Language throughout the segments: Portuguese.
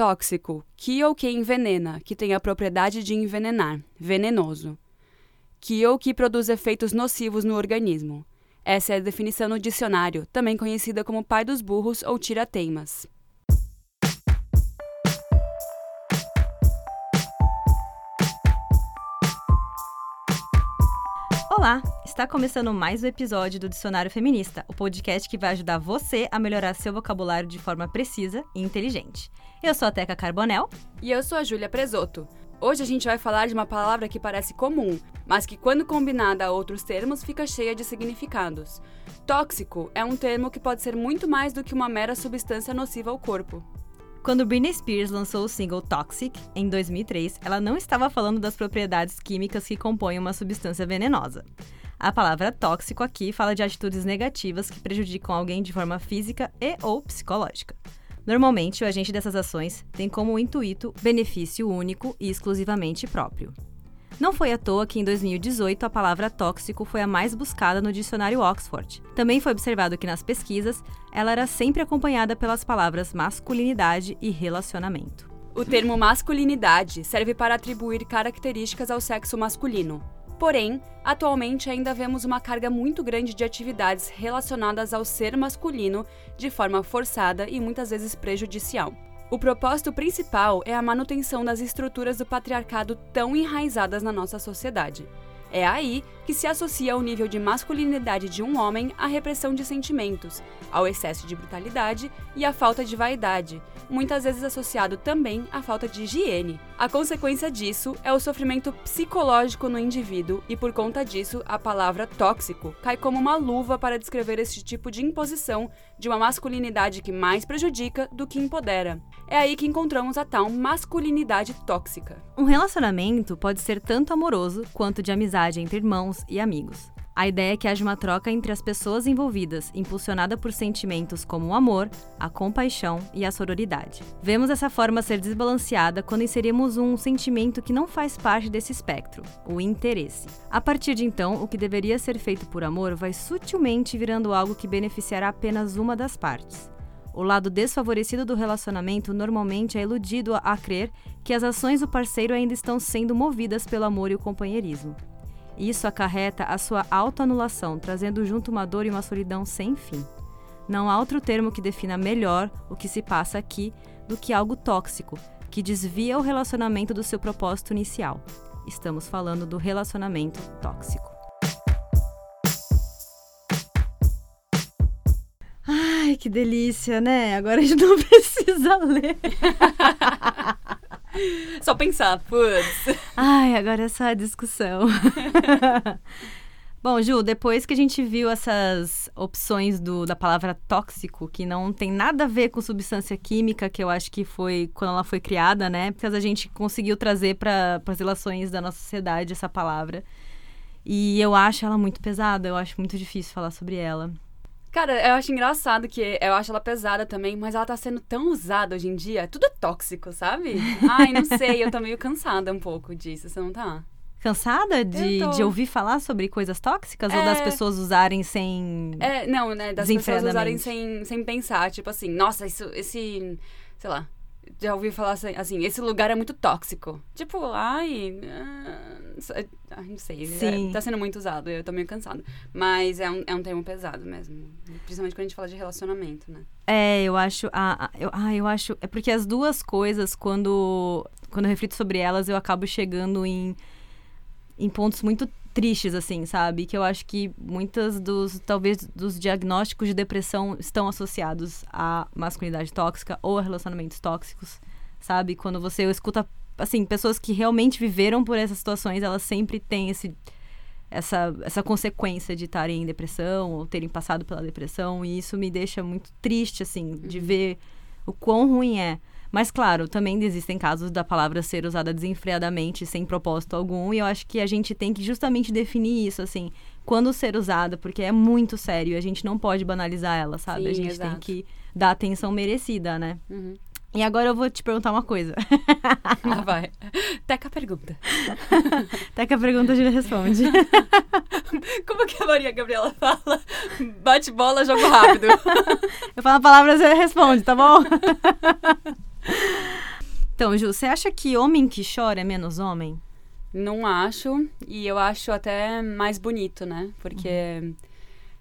tóxico, que ou que envenena, que tem a propriedade de envenenar, venenoso. Que ou que produz efeitos nocivos no organismo. Essa é a definição no dicionário, também conhecida como pai dos burros ou tira-teimas. Olá, está começando mais um episódio do Dicionário Feminista, o podcast que vai ajudar você a melhorar seu vocabulário de forma precisa e inteligente. Eu sou a Teca Carbonel. E eu sou a Júlia Presoto. Hoje a gente vai falar de uma palavra que parece comum, mas que, quando combinada a outros termos, fica cheia de significados. Tóxico é um termo que pode ser muito mais do que uma mera substância nociva ao corpo. Quando Britney Spears lançou o single Toxic, em 2003, ela não estava falando das propriedades químicas que compõem uma substância venenosa. A palavra tóxico aqui fala de atitudes negativas que prejudicam alguém de forma física e ou psicológica. Normalmente, o agente dessas ações tem como intuito benefício único e exclusivamente próprio. Não foi à toa que em 2018 a palavra tóxico foi a mais buscada no dicionário Oxford. Também foi observado que nas pesquisas ela era sempre acompanhada pelas palavras masculinidade e relacionamento. O termo masculinidade serve para atribuir características ao sexo masculino. Porém, atualmente ainda vemos uma carga muito grande de atividades relacionadas ao ser masculino de forma forçada e muitas vezes prejudicial. O propósito principal é a manutenção das estruturas do patriarcado tão enraizadas na nossa sociedade. É aí que se associa o nível de masculinidade de um homem à repressão de sentimentos, ao excesso de brutalidade e à falta de vaidade, muitas vezes associado também à falta de higiene. A consequência disso é o sofrimento psicológico no indivíduo e, por conta disso, a palavra tóxico cai como uma luva para descrever este tipo de imposição de uma masculinidade que mais prejudica do que empodera. É aí que encontramos a tal masculinidade tóxica. Um relacionamento pode ser tanto amoroso quanto de amizade entre irmãos e amigos. A ideia é que haja uma troca entre as pessoas envolvidas, impulsionada por sentimentos como o amor, a compaixão e a sororidade. Vemos essa forma ser desbalanceada quando inserimos um sentimento que não faz parte desse espectro, o interesse. A partir de então, o que deveria ser feito por amor vai sutilmente virando algo que beneficiará apenas uma das partes. O lado desfavorecido do relacionamento normalmente é iludido a crer que as ações do parceiro ainda estão sendo movidas pelo amor e o companheirismo. Isso acarreta a sua autoanulação, trazendo junto uma dor e uma solidão sem fim. Não há outro termo que defina melhor o que se passa aqui do que algo tóxico, que desvia o relacionamento do seu propósito inicial. Estamos falando do relacionamento tóxico. Ai, que delícia, né? Agora a gente não precisa ler. Só pensar, putz. Ai, agora é só a discussão. Bom, Ju, depois que a gente viu essas opções do, da palavra tóxico, que não tem nada a ver com substância química, que eu acho que foi quando ela foi criada, né? Porque a gente conseguiu trazer para as relações da nossa sociedade essa palavra. E eu acho ela muito pesada, eu acho muito difícil falar sobre ela. Cara, eu acho engraçado que eu acho ela pesada também, mas ela tá sendo tão usada hoje em dia. Tudo é tóxico, sabe? Ai, não sei, eu tô meio cansada um pouco disso, você não tá? Cansada de, de ouvir falar sobre coisas tóxicas é... ou das pessoas usarem sem. É, não, né? Das pessoas usarem sem, sem pensar. Tipo assim, nossa, isso, esse. Sei lá. Já ouvi falar assim, assim, esse lugar é muito tóxico. Tipo, ai. Uh, não sei. Sim. É, tá sendo muito usado, eu tô meio cansada. Mas é um, é um termo pesado mesmo. Principalmente quando a gente fala de relacionamento, né? É, eu acho. Ah, eu, ah, eu acho. É porque as duas coisas, quando, quando eu reflito sobre elas, eu acabo chegando em em pontos muito tristes, assim, sabe? Que eu acho que muitas dos, talvez, dos diagnósticos de depressão estão associados à masculinidade tóxica ou a relacionamentos tóxicos, sabe? Quando você escuta, assim, pessoas que realmente viveram por essas situações, elas sempre têm esse, essa, essa consequência de estarem em depressão ou terem passado pela depressão, e isso me deixa muito triste, assim, de uhum. ver o quão ruim é. Mas, claro, também existem casos da palavra ser usada desenfreadamente, sem propósito algum, e eu acho que a gente tem que justamente definir isso, assim, quando ser usada, porque é muito sério, a gente não pode banalizar ela, sabe? Sim, a gente exato. tem que dar atenção merecida, né? Uhum. E agora eu vou te perguntar uma coisa. Ah, vai. Teca pergunta. Teca pergunta, a gente responde. Como que a Maria Gabriela fala? Bate bola, jogo rápido. Eu falo a palavra, você responde, tá bom? Então, Ju, você acha que homem que chora é menos homem? Não acho, e eu acho até mais bonito, né? Porque uhum.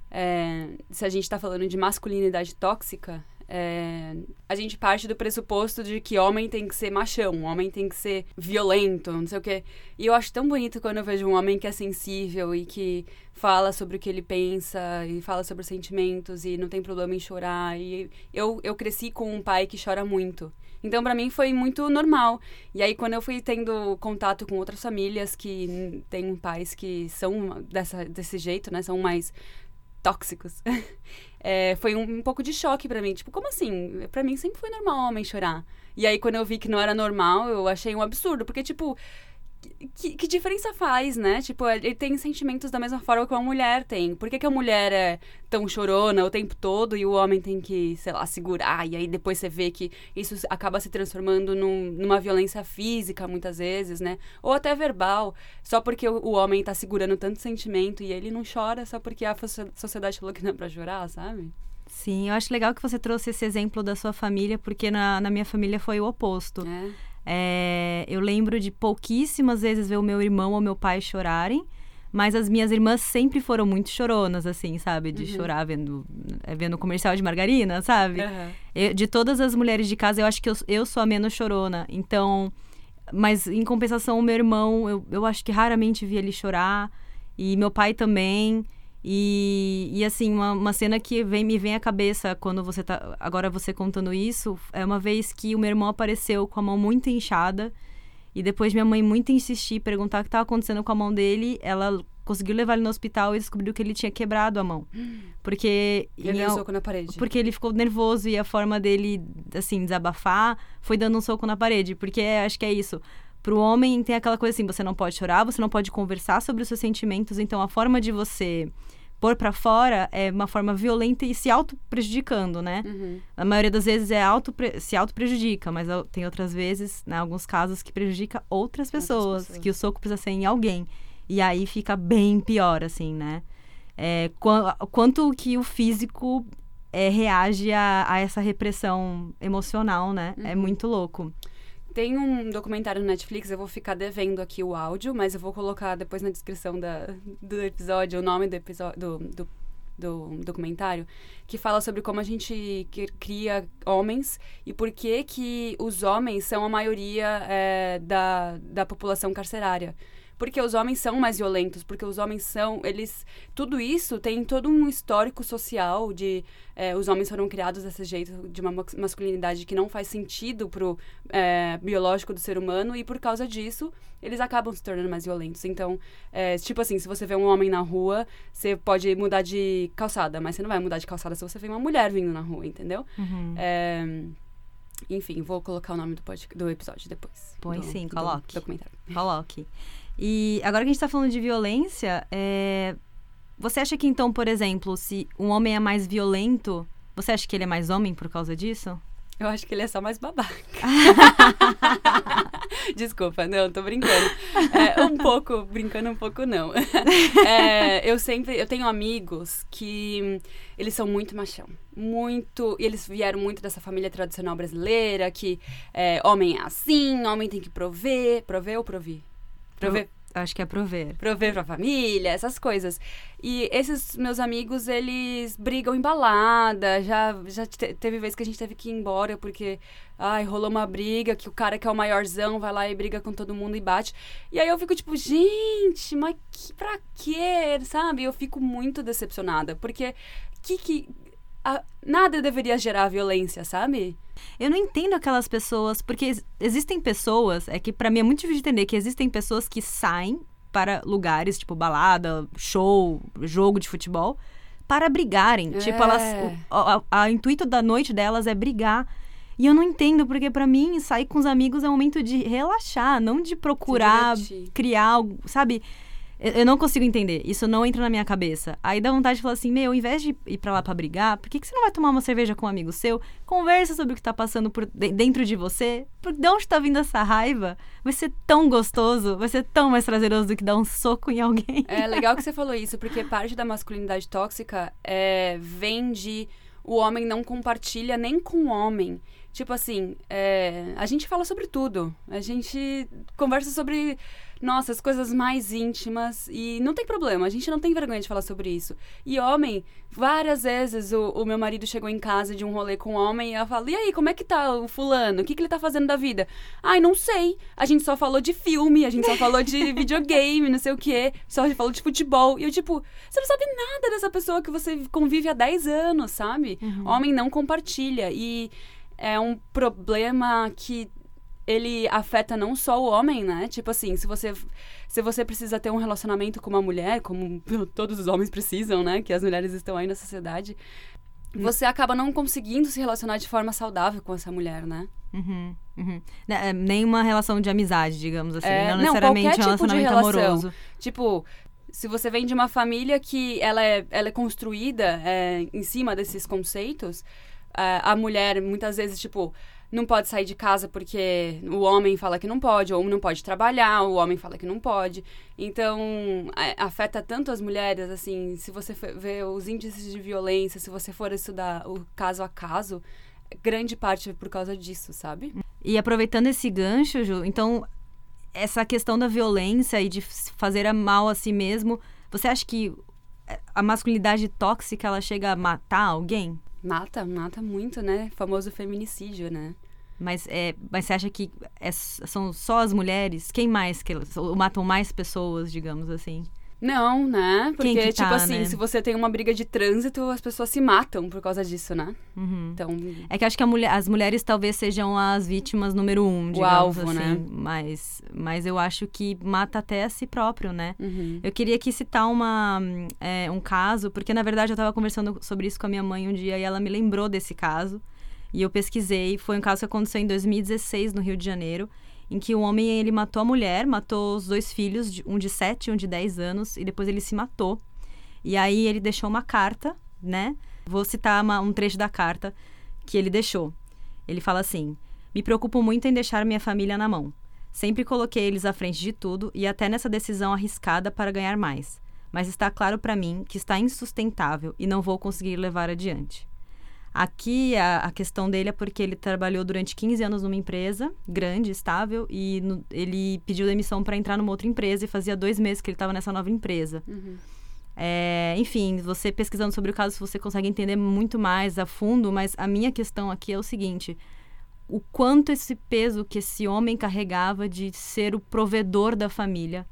é, se a gente tá falando de masculinidade tóxica, é, a gente parte do pressuposto de que homem tem que ser machão, homem tem que ser violento, não sei o quê. E eu acho tão bonito quando eu vejo um homem que é sensível e que fala sobre o que ele pensa e fala sobre os sentimentos e não tem problema em chorar. E eu, eu cresci com um pai que chora muito. Então, para mim, foi muito normal. E aí, quando eu fui tendo contato com outras famílias que têm pais que são dessa, desse jeito, né? São mais tóxicos. é, foi um, um, pouco de choque para mim. Tipo, como assim? Para mim sempre foi normal homem chorar. E aí, quando eu vi que não era normal, eu achei um absurdo. Porque, tipo, que, que, diferença faz, né? Tipo, ele tem sentimentos da mesma forma que uma mulher tem. Por que, que a mulher é tão chorona o tempo todo e o homem tem que, sei lá, segurar? E aí depois você vê que isso acaba se transformando num, numa violência física, muitas vezes, né? Ou até verbal. Só porque o, o homem tá segurando tanto sentimento e ele não chora só porque a sociedade falou que não é pra chorar, sabe? Sim, eu acho legal que você trouxe esse exemplo da sua família, porque na, na minha família foi o oposto. É. É, eu lembro de pouquíssimas vezes ver o meu irmão ou meu pai chorarem. Mas as minhas irmãs sempre foram muito choronas, assim, sabe? De uhum. chorar vendo, é, vendo comercial de margarina, sabe? Uhum. Eu, de todas as mulheres de casa, eu acho que eu, eu sou a menos chorona. Então, mas em compensação, o meu irmão, eu, eu acho que raramente vi ele chorar. E meu pai também. E, e assim, uma, uma cena que vem, me vem à cabeça quando você tá. Agora você contando isso, é uma vez que o meu irmão apareceu com a mão muito inchada. E depois minha mãe muito insistir, perguntar o que estava acontecendo com a mão dele, ela conseguiu levar ele no hospital e descobriu que ele tinha quebrado a mão. Porque. Ele deu um soco na parede. Porque ele ficou nervoso e a forma dele, assim, desabafar foi dando um soco na parede. Porque acho que é isso. Pro homem tem aquela coisa assim, você não pode chorar, você não pode conversar sobre os seus sentimentos, então a forma de você pôr para fora é uma forma violenta e se auto-prejudicando, né? Uhum. A maioria das vezes é auto se auto-prejudica, mas tem outras vezes, né, alguns casos, que prejudica outras pessoas, outras pessoas, que o soco precisa ser em alguém. E aí fica bem pior, assim, né? É, qu quanto que o físico é, reage a, a, essa repressão emocional, né? É uhum. É muito louco. Tem um documentário no Netflix, eu vou ficar devendo aqui o áudio, mas eu vou colocar depois na descrição da, do episódio o nome do episódio do, do, do documentário, que fala sobre como a gente cria homens e por que que os homens são a maioria é, da, da população carcerária porque os homens são mais violentos, porque os homens são, eles, tudo isso tem todo um histórico social de é, os homens foram criados desse jeito, de uma masculinidade que não faz sentido pro é, biológico do ser humano e por causa disso eles acabam se tornando mais violentos. Então, é, tipo assim, se você vê um homem na rua, você pode mudar de calçada, mas você não vai mudar de calçada se você vê uma mulher vindo na rua, entendeu? Uhum. É, enfim, vou colocar o nome do, pod, do episódio depois. Põe do, sim, coloque. documentário. Coloque. E agora que a gente está falando de violência, é... você acha que então, por exemplo, se um homem é mais violento, você acha que ele é mais homem por causa disso? Eu acho que ele é só mais babaca. Desculpa, não, tô brincando. É, um pouco, brincando um pouco, não. É, eu sempre, eu tenho amigos que eles são muito machão. Muito, e eles vieram muito dessa família tradicional brasileira, que é, homem é assim, homem tem que prover. Prover ou provir? Prover. Acho que é prover. Prover pra família, essas coisas. E esses meus amigos, eles brigam em balada. Já, já te, teve vez que a gente teve que ir embora porque, ai, rolou uma briga que o cara que é o maiorzão vai lá e briga com todo mundo e bate. E aí eu fico tipo, gente, mas que, pra quê? Sabe? Eu fico muito decepcionada. Porque que que. A, nada deveria gerar violência, sabe? Eu não entendo aquelas pessoas, porque existem pessoas, é que para mim é muito difícil de entender que existem pessoas que saem para lugares, tipo balada, show, jogo de futebol, para brigarem. É. Tipo, elas. O, intuito da noite delas é brigar. E eu não entendo, porque para mim, sair com os amigos é um momento de relaxar, não de procurar criar algo, sabe? Eu não consigo entender. Isso não entra na minha cabeça. Aí dá vontade de falar assim: meu, ao invés de ir pra lá pra brigar, por que, que você não vai tomar uma cerveja com um amigo seu? Conversa sobre o que tá passando por dentro de você. Por de onde tá vindo essa raiva? Vai ser tão gostoso, vai ser tão mais prazeroso do que dar um soco em alguém. É legal que você falou isso, porque parte da masculinidade tóxica é, vem de o homem não compartilha nem com o homem Tipo assim, é, a gente fala sobre tudo. A gente conversa sobre, nossa, as coisas mais íntimas. E não tem problema, a gente não tem vergonha de falar sobre isso. E homem, várias vezes o, o meu marido chegou em casa de um rolê com um homem e eu falo: e aí, como é que tá o fulano? O que, que ele tá fazendo da vida? Ai, não sei. A gente só falou de filme, a gente só falou de videogame, não sei o quê. Só falou de futebol. E eu, tipo, você não sabe nada dessa pessoa que você convive há 10 anos, sabe? Uhum. Homem não compartilha. E é um problema que ele afeta não só o homem, né? Tipo assim, se você se você precisa ter um relacionamento com uma mulher, como todos os homens precisam, né? Que as mulheres estão aí na sociedade, hum. você acaba não conseguindo se relacionar de forma saudável com essa mulher, né? Uhum, uhum. Né, é, nenhuma relação de amizade, digamos assim. É, não necessariamente não, um relacionamento tipo de relação. amoroso. Tipo, se você vem de uma família que ela é, ela é construída é, em cima desses conceitos, a mulher muitas vezes, tipo, não pode sair de casa porque o homem fala que não pode, ou não pode trabalhar, o homem fala que não pode. Então, afeta tanto as mulheres, assim, se você ver os índices de violência, se você for estudar o caso a caso, grande parte é por causa disso, sabe? E aproveitando esse gancho, Ju, então, essa questão da violência e de fazer mal a si mesmo, você acha que a masculinidade tóxica, ela chega a matar alguém? Mata, mata muito, né? Famoso feminicídio, né? Mas, é, mas você acha que é, são só as mulheres? Quem mais que matam mais pessoas, digamos assim? Não, né? Porque, que tipo tá, assim, né? se você tem uma briga de trânsito, as pessoas se matam por causa disso, né? Uhum. Então. É que acho que mulher, as mulheres talvez sejam as vítimas número um, digamos o alvo, assim. Né? Mas, mas eu acho que mata até a si próprio, né? Uhum. Eu queria aqui citar uma, é, um caso, porque na verdade eu estava conversando sobre isso com a minha mãe um dia e ela me lembrou desse caso. E eu pesquisei. Foi um caso que aconteceu em 2016 no Rio de Janeiro em que o homem ele matou a mulher, matou os dois filhos, um de 7 e um de 10 anos, e depois ele se matou. E aí ele deixou uma carta, né? Vou citar uma, um trecho da carta que ele deixou. Ele fala assim: Me preocupo muito em deixar minha família na mão. Sempre coloquei eles à frente de tudo e até nessa decisão arriscada para ganhar mais. Mas está claro para mim que está insustentável e não vou conseguir levar adiante. Aqui a, a, questão dele é porque ele trabalhou durante 15 anos numa empresa grande, estável, e no, ele pediu demissão para entrar numa outra empresa e fazia dois meses que ele estava nessa nova empresa. Uhum. É, enfim, você pesquisando sobre o caso, você consegue entender muito mais a fundo, mas a minha questão aqui é o seguinte: o quanto esse peso que esse homem carregava de ser o provedor da família,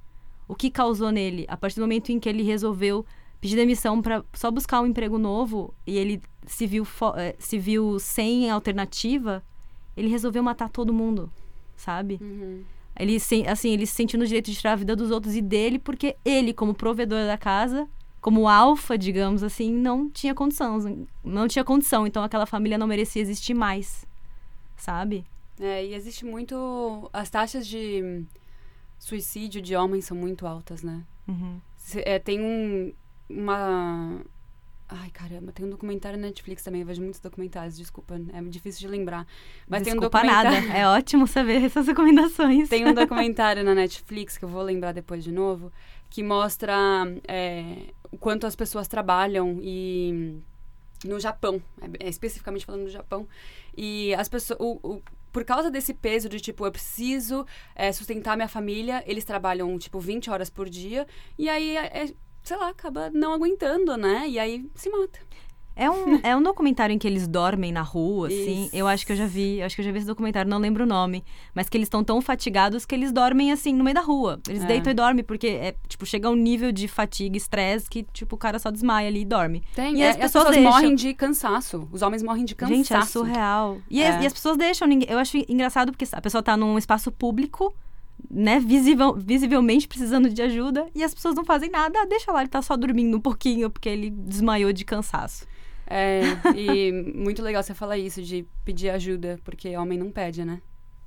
o que causou nele, a partir do momento em que ele resolveu pedir demissão para só buscar um emprego novo e ele se viu, eh, se viu sem alternativa, ele resolveu matar todo mundo, sabe? Uhum. Ele, assim, ele se sentiu no direito de tirar a vida dos outros e dele, porque ele, como provedor da casa, como alfa, digamos assim, não tinha condição. Não tinha condição. Então aquela família não merecia existir mais, sabe? É, e existe muito. As taxas de suicídio de homens são muito altas, né? Uhum. É, tem um, uma Ai, caramba, tem um documentário na Netflix também. Eu vejo muitos documentários, desculpa, é difícil de lembrar. Mas desculpa tem um documentário. nada. É ótimo saber essas recomendações. Tem um documentário na Netflix que eu vou lembrar depois de novo, que mostra é, o quanto as pessoas trabalham e no Japão, é, é especificamente falando no Japão. E as pessoas. O, o, por causa desse peso de, tipo, eu preciso é, sustentar minha família, eles trabalham, tipo, 20 horas por dia. E aí é, é sei lá, acaba não aguentando, né? E aí se mata. É um, é um documentário em que eles dormem na rua, assim. Isso. Eu acho que eu já vi, acho que eu já vi esse documentário, não lembro o nome. Mas que eles estão tão fatigados que eles dormem, assim, no meio da rua. Eles é. deitam e dormem, porque, é, tipo, chega um nível de fadiga, estresse, que, tipo, o cara só desmaia ali e dorme. Tem, e é, as, pessoas, as pessoas morrem de cansaço. Os homens morrem de cansaço. Gente, é surreal. E, é. As, e as pessoas deixam ninguém. Eu acho engraçado porque a pessoa tá num espaço público né, visivel, visivelmente precisando de ajuda e as pessoas não fazem nada. Deixa lá, ele tá só dormindo um pouquinho porque ele desmaiou de cansaço. É, e muito legal você falar isso, de pedir ajuda, porque homem não pede, né?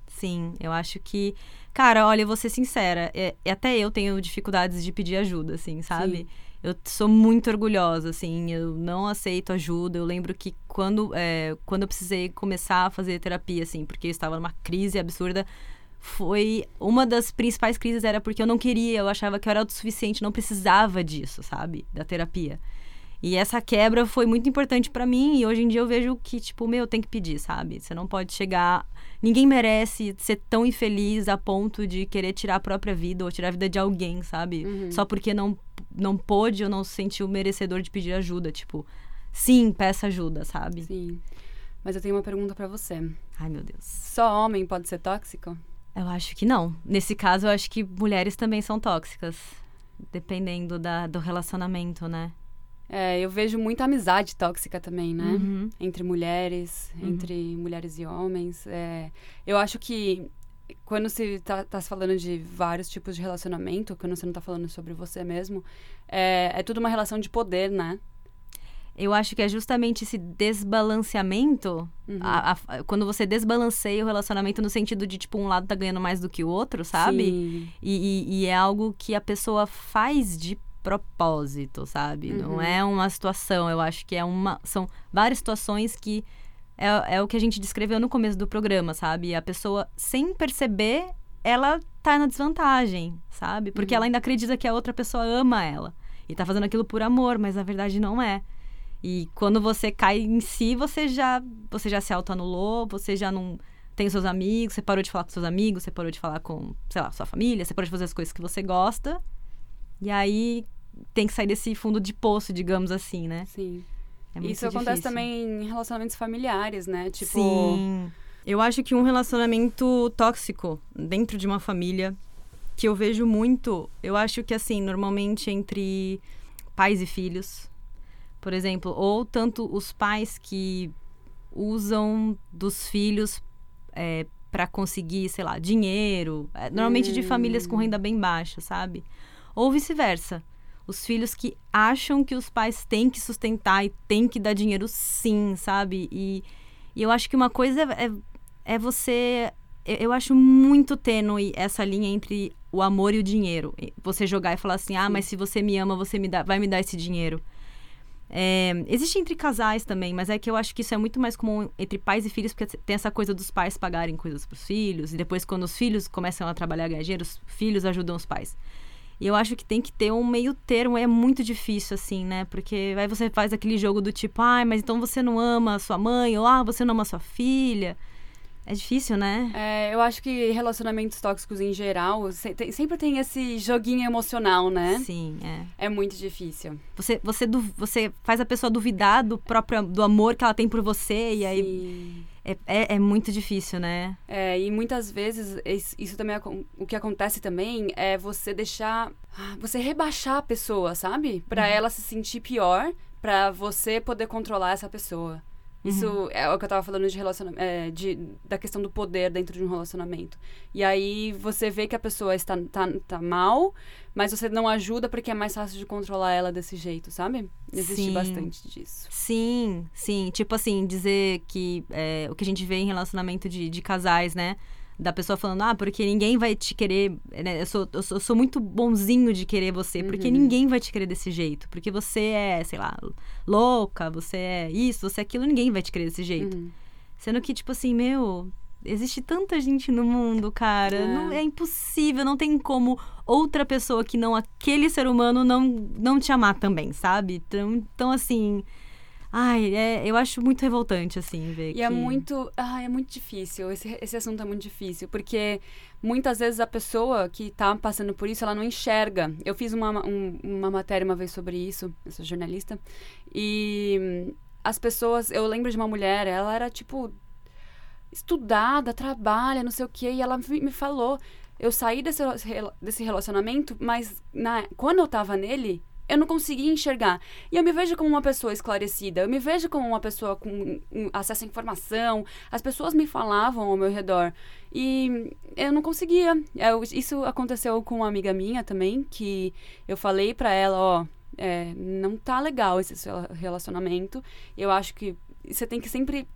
Sim, eu acho que. Cara, olha, eu vou ser sincera, é, até eu tenho dificuldades de pedir ajuda, assim, sabe? Sim. Eu sou muito orgulhosa, assim, eu não aceito ajuda. Eu lembro que quando, é, quando eu precisei começar a fazer terapia, assim, porque eu estava numa crise absurda, foi uma das principais crises era porque eu não queria, eu achava que eu era autossuficiente, não precisava disso, sabe? Da terapia. E essa quebra foi muito importante para mim e hoje em dia eu vejo que, tipo, meu, tem que pedir, sabe? Você não pode chegar. Ninguém merece ser tão infeliz a ponto de querer tirar a própria vida ou tirar a vida de alguém, sabe? Uhum. Só porque não, não pôde ou não se sentiu merecedor de pedir ajuda. Tipo, sim, peça ajuda, sabe? Sim. Mas eu tenho uma pergunta para você. Ai, meu Deus. Só homem pode ser tóxico? Eu acho que não. Nesse caso, eu acho que mulheres também são tóxicas. Dependendo da, do relacionamento, né? É, eu vejo muita amizade tóxica também, né? Uhum. Entre mulheres, Uhum. entre mulheres e homens. É, eu acho que quando se tá, tá se falando de vários tipos de relacionamento, quando você não tá falando sobre você mesmo, é, é tudo uma relação de poder, né? Eu acho que é justamente esse desbalanceamento. Uhum. a- a- quando você desbalanceia o relacionamento no sentido de, tipo, um lado tá ganhando mais do que o outro, sabe? E, e- e é algo que a pessoa faz de propósito, sabe? Não Uhum. é uma situação, eu acho que é uma. São várias situações que é, é o que a gente descreveu no começo do programa, sabe? A pessoa, sem perceber, ela tá na desvantagem, sabe? Porque Uhum. ela ainda acredita que a outra pessoa ama ela. E tá fazendo aquilo por amor, mas na verdade não é. E quando você cai em si, você já, você já se autoanulou, você já não tem seus amigos, você parou de falar com seus amigos, você parou de falar com, sei lá, sua família, você parou de fazer as coisas que você gosta. E aí tem que sair desse fundo de poço, digamos assim, né? Sim. É muito Isso acontece difícil. também em relacionamentos familiares, né? Tipo, Sim. Eu acho que um relacionamento tóxico dentro de uma família que eu vejo muito, eu acho que assim, normalmente entre pais e filhos, por exemplo, ou tanto os pais que usam dos filhos é, para conseguir, sei lá, dinheiro, é, normalmente de famílias com renda bem baixa, sabe? Ou vice-versa. Os filhos que acham que os pais têm que sustentar e têm que dar dinheiro sim, sabe? E, e eu acho que uma coisa é, é, é você. Eu, eu acho muito tênue essa linha entre o amor e o dinheiro. Você jogar e falar assim: ah, mas se você me ama, você me dá, vai me dar esse dinheiro. É, existe entre casais também, mas é que eu acho que isso é muito mais comum entre pais e filhos, porque tem essa coisa dos pais pagarem coisas para os filhos, e depois, quando os filhos começam a trabalhar ganhar dinheiro, os filhos ajudam os pais. E eu acho que tem que ter um meio termo, é muito difícil, assim, né? Porque aí você faz aquele jogo do tipo, ai, mas então você não ama a sua mãe, ou ah, você não ama a sua filha. É difícil, né? É, eu acho que relacionamentos tóxicos em geral se- tem- sempre tem esse joguinho emocional, né? Sim, é. É muito difícil. Você, você, você faz a pessoa duvidar do próprio do amor que ela tem por você, e aí Sim. é, é, é muito difícil, né? É, e muitas vezes es- isso também acon- o que acontece também é você deixar ah, você rebaixar a pessoa, sabe? Pra ela se sentir pior, pra você poder controlar essa pessoa. Isso é o que eu tava falando de relacionamento, de, da questão do poder dentro de um relacionamento. E aí você vê que a pessoa está tá, tá mal, mas você não ajuda porque é mais fácil de controlar ela desse jeito, sabe? Existe Sim. bastante disso. Sim, sim. Tipo assim, dizer que é, o que a gente vê em relacionamento de, de casais, né? Da pessoa falando, ah, porque ninguém vai te querer. né, Eu, sou, eu, sou, eu sou muito bonzinho de querer você, porque Uhum. ninguém vai te querer desse jeito. Porque você é, sei lá, louca, você é isso, você é aquilo, ninguém vai te querer desse jeito. Uhum. Sendo que, tipo assim, meu, existe tanta gente no mundo, cara. É. Não, é impossível, não tem como outra pessoa que não aquele ser humano não, não te amar também, sabe? Então, então assim. Ai, é, eu acho muito revoltante, assim, ver E que... é muito. Ah, é muito difícil. Esse, esse assunto é muito difícil. Porque muitas vezes a pessoa que tá passando por isso, ela não enxerga. Eu fiz uma, um- uma matéria uma vez sobre isso, eu sou jornalista. E as pessoas. Eu lembro de uma mulher, ela era tipo. Estudada, trabalha, não sei o quê. E ela me falou. Eu saí desse, desse relacionamento, mas na, quando eu tava nele, eu não conseguia enxergar. E eu me vejo como uma pessoa esclarecida, eu me vejo como uma pessoa com acesso à informação. As pessoas me falavam ao meu redor. E eu não conseguia. Eu- isso aconteceu com uma amiga minha também, que eu falei pra ela, ó, é, não tá legal esse seu relacionamento. Eu acho que você tem que sempre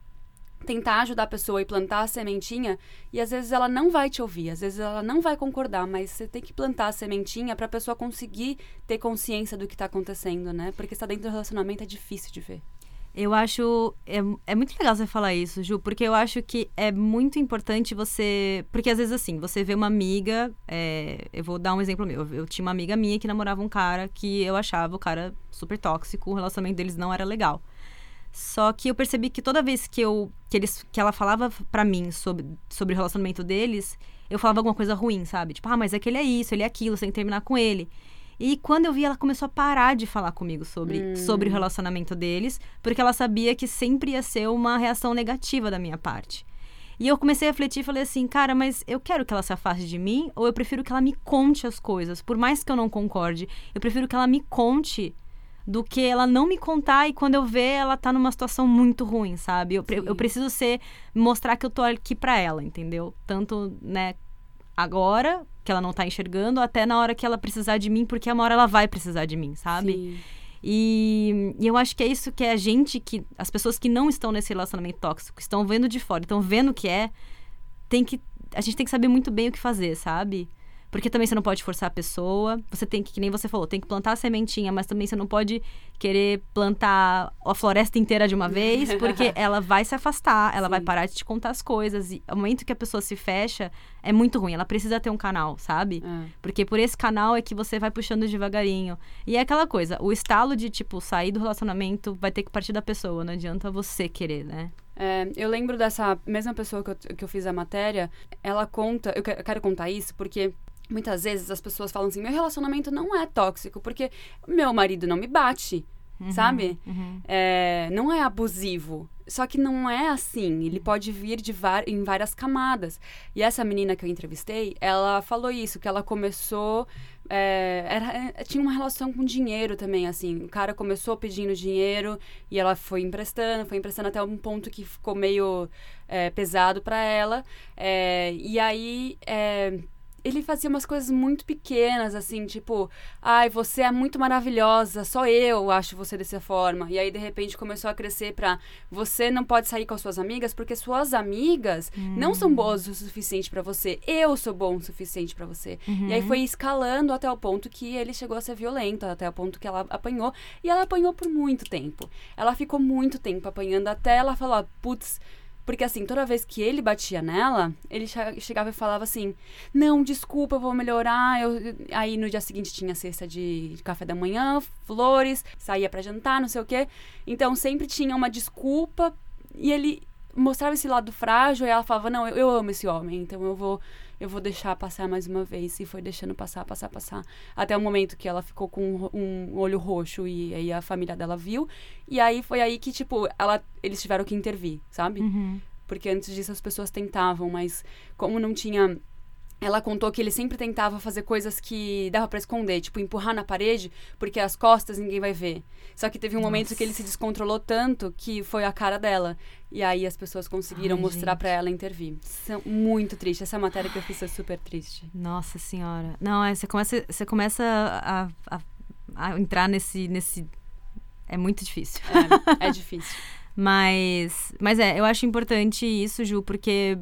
tentar ajudar a pessoa e plantar a sementinha, e às vezes ela não vai te ouvir, às vezes ela não vai concordar, mas você tem que plantar a sementinha pra pessoa conseguir ter consciência do que tá acontecendo, né? Porque estar dentro do relacionamento é difícil de ver. Eu acho. É, é muito legal você falar isso, Ju, porque eu acho que é muito importante você. Porque às vezes, assim, você vê uma amiga. É, eu vou dar um exemplo meu. Eu, eu tinha uma amiga minha que namorava um cara que eu achava o cara super tóxico, o relacionamento deles não era legal. Só que eu percebi que toda vez que, eu, que, eles, que ela falava para mim sobre, sobre o relacionamento deles, eu falava alguma coisa ruim, sabe? Tipo, ah, mas aquele é isso, ele é aquilo, sem terminar com ele. E quando eu vi, ela começou a parar de falar comigo sobre, hum. sobre o relacionamento deles, porque ela sabia que sempre ia ser uma reação negativa da minha parte. E eu comecei a refletir e falei assim, cara, mas eu quero que ela se afaste de mim ou eu prefiro que ela me conte as coisas, por mais que eu não concorde, eu prefiro que ela me conte do que ela não me contar e quando eu ver ela tá numa situação muito ruim, sabe? Eu, eu preciso ser mostrar que eu tô aqui para ela, entendeu? Tanto, né, agora, que ela não tá enxergando, até na hora que ela precisar de mim, porque uma hora ela vai precisar de mim, sabe? Sim. E, e, eu acho que é isso que é a gente, que as pessoas que não estão nesse relacionamento tóxico, estão vendo de fora, estão vendo o que é, tem que. A gente tem que saber muito bem o que fazer, sabe? Porque também você não pode forçar a pessoa. Você tem que, que nem você falou, tem que plantar a sementinha, mas também você não pode querer plantar a floresta inteira de uma vez, porque ela vai se afastar, ela Sim. vai parar de te contar as coisas. E o momento que a pessoa se fecha, é muito ruim. Ela precisa ter um canal, sabe? É. Porque por esse canal é que você vai puxando devagarinho. E é aquela coisa, o estalo de, tipo, sair do relacionamento vai ter que partir da pessoa. Não adianta você querer, né? É, eu lembro dessa mesma pessoa que eu, que eu fiz a matéria, ela conta, eu quero contar isso porque Muitas vezes as pessoas falam assim: meu relacionamento não é tóxico, porque meu marido não me bate, uhum, sabe? Uhum. É, não é abusivo. Só que não é assim. Ele pode vir de em várias camadas. E essa menina que eu entrevistei, ela falou isso: que ela começou. É, era, é, tinha uma relação com dinheiro também, assim. O cara começou pedindo dinheiro e ela foi emprestando, foi emprestando até um ponto que ficou meio é, pesado para ela. É, e aí ele fazia umas coisas muito pequenas, assim, tipo, ai, você é muito maravilhosa, só eu acho você dessa forma. E aí, de repente, começou a crescer pra você não pode sair com as suas amigas porque suas amigas hum. não são boas o suficiente para você. Eu sou bom o suficiente para você. Uhum. E aí foi escalando até o ponto que ele chegou a ser violento, até o ponto que ela apanhou. E ela apanhou por muito tempo. Ela ficou muito tempo apanhando até ela falar, putz porque assim, toda vez que ele batia nela, ele chegava e falava assim: Não, desculpa, eu vou melhorar. Eu... Aí no dia seguinte tinha cesta de café da manhã, flores, saía para jantar, não sei o quê. Então sempre tinha uma desculpa e ele mostrava esse lado frágil e ela falava: Não, eu, eu amo esse homem, então eu vou eu vou deixar passar mais uma vez. E foi deixando passar, passar, passar. Até o momento que ela ficou com um, olho roxo e aí a família dela viu. E aí foi aí que, tipo, ela, eles tiveram que intervir, sabe? Uhum. Porque antes disso as pessoas tentavam, mas como não tinha ela contou que ele sempre tentava fazer coisas que dava para esconder, tipo empurrar na parede, porque as costas ninguém vai ver. Só que teve um Nossa. momento que ele se descontrolou tanto que foi a cara dela. E aí as pessoas conseguiram Ai, mostrar para ela intervir. São muito triste. Essa matéria que eu fiz é super triste. Nossa senhora. Não, é, você começa, você começa a, a, a entrar nesse, nesse. É muito difícil. É, é difícil. mas, mas é, eu acho importante isso, Ju, porque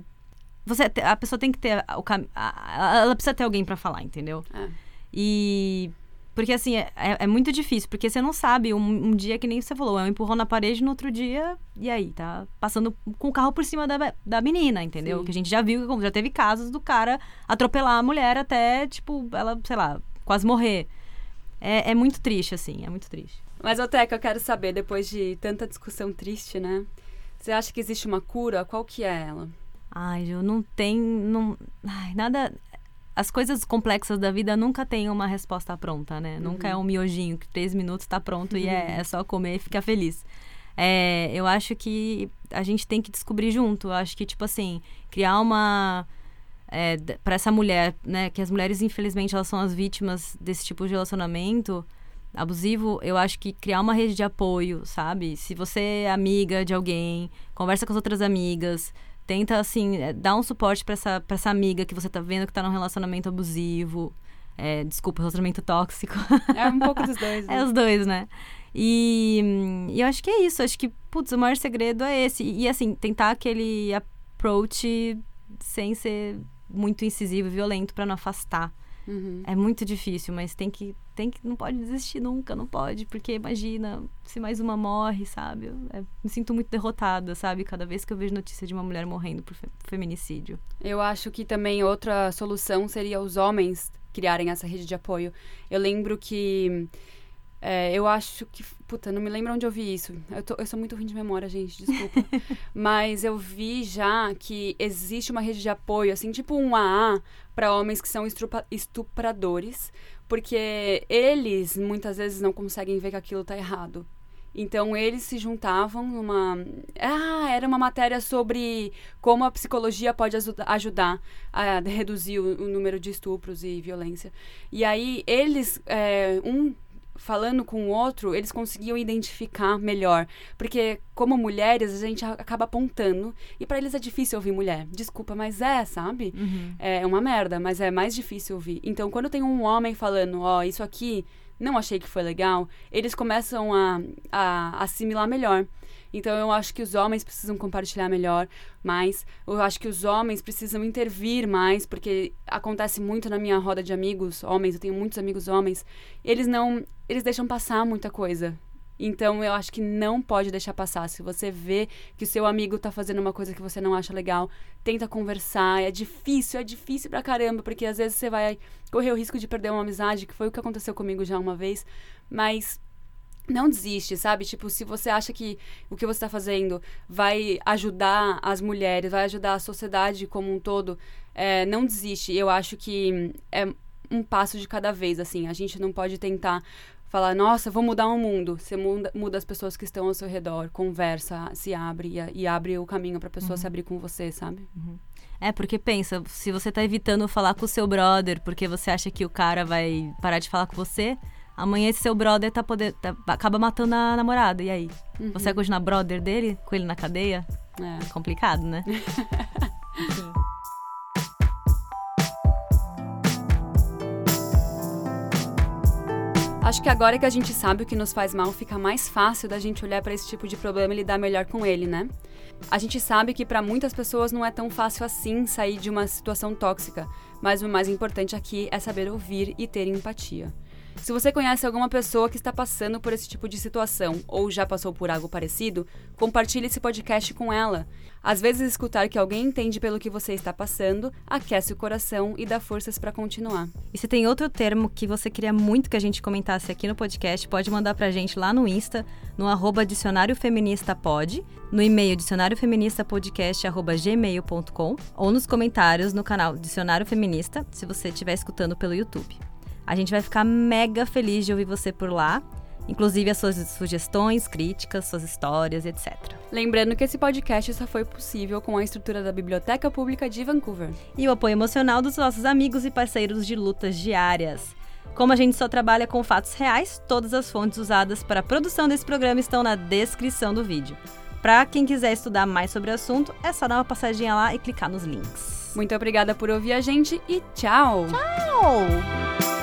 você, a pessoa tem que ter o ela precisa ter alguém para falar, entendeu? É. E porque assim, é, é, é, muito difícil, porque você não sabe, um, um, dia que nem você falou, é um empurrão na parede no outro dia, e aí, tá passando com o carro por cima da, da menina, entendeu? Sim. Que a gente já viu, já teve casos do cara atropelar a mulher até, tipo, ela, sei lá, quase morrer. É, é muito triste, assim, é muito triste. Mas, Oteca, eu quero saber, depois de tanta discussão triste, né? Você acha que existe uma cura? Qual que é ela? Ai, eu não tem. Não, ai, nada. As coisas complexas da vida nunca tem uma resposta pronta, né? Uhum. Nunca é um miojinho que três minutos está pronto uhum. e é, uhum. é, só comer e ficar feliz. É, eu acho que a gente tem que descobrir junto. Eu acho que, tipo assim, criar uma. É, para essa mulher, né? Que as mulheres, infelizmente, elas são as vítimas desse tipo de relacionamento abusivo, eu acho que criar uma rede de apoio, sabe? Se você é amiga de alguém, conversa com as outras amigas, Tenta, assim, é, dar um suporte para essa, pra essa amiga que você tá vendo que tá num relacionamento abusivo. É, desculpa, relacionamento tóxico. É um pouco dos dois. Né? É os dois, né? E, e, eu acho que é isso. Acho que, putz, o maior segredo é esse. E, e assim, tentar aquele approach sem ser muito incisivo e violento para não afastar. Uhum. É muito difícil, mas tem que, tem que. Não pode desistir nunca, não pode, porque imagina se mais uma morre, sabe? Eu, é, me sinto muito derrotada, sabe? Cada vez que eu vejo notícia de uma mulher morrendo por feminicídio. Eu acho que também outra solução seria os homens criarem essa rede de apoio. Eu lembro que é, eu acho que. Puta, não me lembro onde eu vi isso. Eu, tô, eu sou muito ruim de memória, gente, desculpa. Mas eu vi já que existe uma rede de apoio, assim, tipo um AA para homens que são estupradores, porque eles muitas vezes não conseguem ver que aquilo tá errado. Então eles se juntavam numa. Ah, era uma matéria sobre como a psicologia pode ajudar a reduzir o, o número de estupros e violência. E aí eles. É, um falando com o outro, eles conseguiam identificar melhor. Porque, como mulheres, a gente acaba apontando. E para eles é difícil ouvir mulher. Desculpa, mas é, sabe? Uhum. É uma merda, mas é mais difícil ouvir. Então, quando tem um homem falando, ó, oh, isso aqui não achei que foi legal, eles começam a, a assimilar melhor. Então eu acho que os homens precisam compartilhar melhor, mais. Eu acho que os homens precisam intervir mais, porque acontece muito na minha roda de amigos, homens, eu tenho muitos amigos homens, eles não, eles deixam passar muita coisa. Então eu acho que não pode deixar passar. Se você vê que o seu amigo tá fazendo uma coisa que você não acha legal, tenta conversar. É difícil, é difícil pra caramba, porque às vezes você vai correr o risco de perder uma amizade, que foi o que aconteceu comigo já uma vez. Mas não desiste, sabe? Tipo, se você acha que o que você está fazendo vai ajudar as mulheres, vai ajudar a sociedade como um todo, é, não desiste. Eu acho que é um passo de cada vez, assim. A gente não pode tentar falar, nossa, vou mudar o mundo. Você muda, muda as pessoas que estão ao seu redor, conversa, se abre e, e abre o caminho para a pessoa uhum. se abrir com você, sabe? Uhum. É, porque pensa, se você tá evitando falar com o seu brother porque você acha que o cara vai parar de falar com você, Amanhã esse seu brother tá poder, tá, acaba matando a namorada. E aí? Uhum. Você vai continuar brother dele com ele na cadeia? É. Complicado, né? Acho que agora que a gente sabe o que nos faz mal, fica mais fácil da gente olhar para esse tipo de problema e lidar melhor com ele, né? A gente sabe que para muitas pessoas não é tão fácil assim sair de uma situação tóxica, mas o mais importante aqui é saber ouvir e ter empatia. Se você conhece alguma pessoa que está passando por esse tipo de situação ou já passou por algo parecido, compartilhe esse podcast com ela. Às vezes, escutar que alguém entende pelo que você está passando aquece o coração e dá forças para continuar. E se tem outro termo que você queria muito que a gente comentasse aqui no podcast, pode mandar para a gente lá no Insta, no arroba dicionário feminista pod, no e-mail dicionariofeministapodcast.gmail.com ou nos comentários no canal Dicionário Feminista, se você estiver escutando pelo YouTube. A gente vai ficar mega feliz de ouvir você por lá, inclusive as suas sugestões, críticas, suas histórias, etc. Lembrando que esse podcast só foi possível com a estrutura da Biblioteca Pública de Vancouver e o apoio emocional dos nossos amigos e parceiros de lutas diárias. Como a gente só trabalha com fatos reais, todas as fontes usadas para a produção desse programa estão na descrição do vídeo. Para quem quiser estudar mais sobre o assunto, é só dar uma passadinha lá e clicar nos links. Muito obrigada por ouvir a gente e tchau! Tchau!